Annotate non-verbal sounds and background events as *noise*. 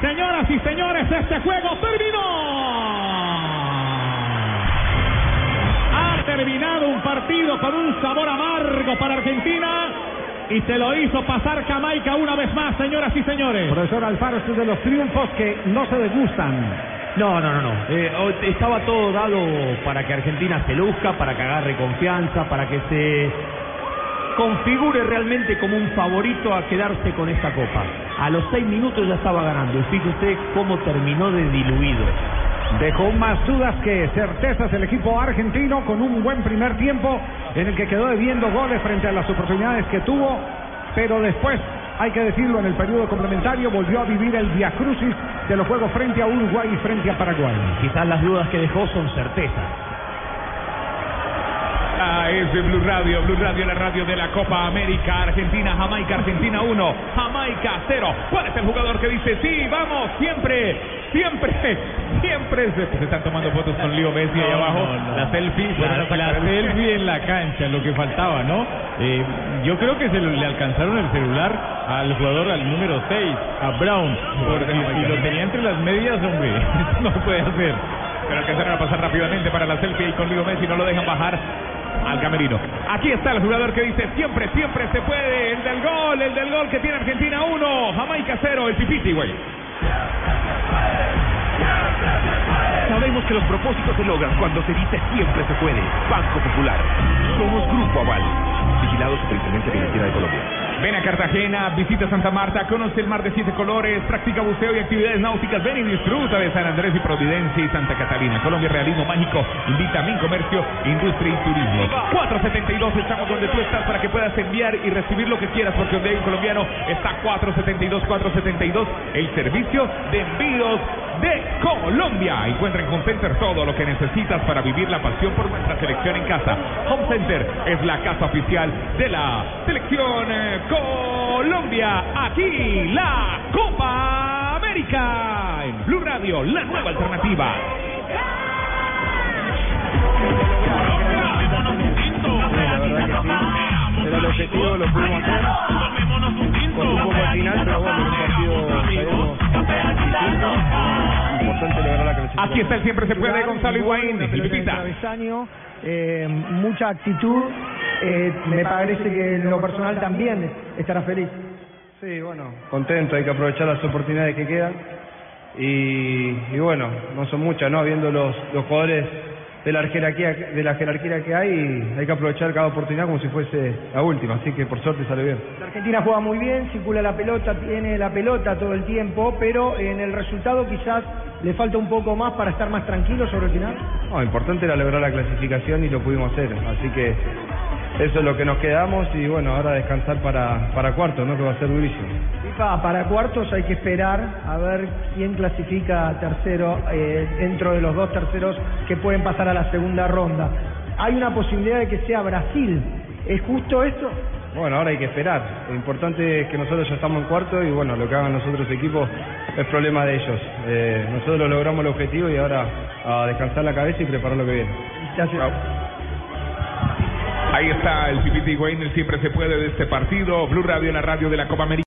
Señoras y señores, este juego terminó. Ha terminado un partido con un sabor amargo para Argentina y se lo hizo pasar Jamaica una vez más, señoras y señores. Profesor Alfaro, este es de los triunfos que no se degustan. No, no, no, no. Eh, estaba todo dado para que Argentina se luzca, para que agarre confianza, para que se configure realmente como un favorito a quedarse con esta copa. A los seis minutos ya estaba ganando. Y fíjese usted cómo terminó de diluido. Dejó más dudas que certezas el equipo argentino con un buen primer tiempo en el que quedó debiendo goles frente a las oportunidades que tuvo, pero después, hay que decirlo, en el periodo complementario volvió a vivir el viacrucis de los juegos frente a Uruguay y frente a Paraguay. Quizás las dudas que dejó son certezas. Es de Blue Radio, Blue Radio, la radio de la Copa América, Argentina, Jamaica, Argentina 1, Jamaica 0. ¿Cuál es el jugador que dice sí, vamos, siempre, siempre, siempre? Se, se están tomando fotos con Leo Messi ahí abajo, no, no. la selfie. La, selfie en la cancha, lo que faltaba, ¿no? Eh, yo creo que se lo- le alcanzaron el celular al jugador, al número 6, a Brown, porque si lo tenía entre las medias, hombre, *laughs* no puede hacer. Pero alcanzaron a pasar rápidamente para la selfie y con Leo Messi no lo dejan bajar al camerino. Aquí está el jugador que dice siempre, siempre se puede. El del gol, el del gol que tiene Argentina 1, Jamaica 0, el Pipiti, güey. Sabemos que los propósitos se logran cuando se dice siempre se puede. Banco Popular. Somos Grupo Aval. Vigilado Superintendencia Financiera de Colombia. Ven a Cartagena, visita Santa Marta, conoce el mar de siete colores, practica buceo y actividades náuticas. Ven y disfruta de San Andrés y Providencia y Santa Catalina. Colombia Realismo Mágico invita a Min Comercio, Industria y Turismo. 472 estamos donde tú estás para que puedas enviar y recibir lo que quieras porque donde hay un colombiano está 472 472 el servicio de envíos de Colombia. Encuentra en Home Center todo lo que necesitas para vivir la pasión por nuestra selección en casa. Home Center es la casa oficial de la selección eh, Colombia. Aquí la Copa América en Blue Radio, la nueva alternativa. Aquí está el siempre se puede Gonzalo Higuaín, el eh, mucha actitud. eh, me parece que en lo personal también estará feliz. Sí, bueno, contento, hay que aprovechar las oportunidades que quedan. Y, y bueno, no son muchas, ¿no? Viendo los, los jugadores de la jerarquía de la jerarquía que hay, hay que aprovechar cada oportunidad como si fuese la última, así que por suerte sale bien. La Argentina juega muy bien, circula la pelota, tiene la pelota todo el tiempo, pero en el resultado quizás le falta un poco más para estar más tranquilo sobre el final. No, importante era lograr la clasificación y lo pudimos hacer, así que eso es lo que nos quedamos y bueno, ahora descansar para, para cuarto, ¿no? Que va a ser durísimo. FIFA, para cuartos hay que esperar a ver quién clasifica tercero eh, dentro de los dos terceros que pueden pasar a la segunda ronda. Hay una posibilidad de que sea Brasil. ¿Es justo esto? Bueno, ahora hay que esperar. Lo importante es que nosotros ya estamos en cuarto y bueno, lo que hagan los otros equipos es problema de ellos. Eh, nosotros logramos el objetivo y ahora a descansar la cabeza y preparar lo que viene. Ahí está el Pipiti el siempre se puede de este partido. Blue Radio, la radio de la Copa América.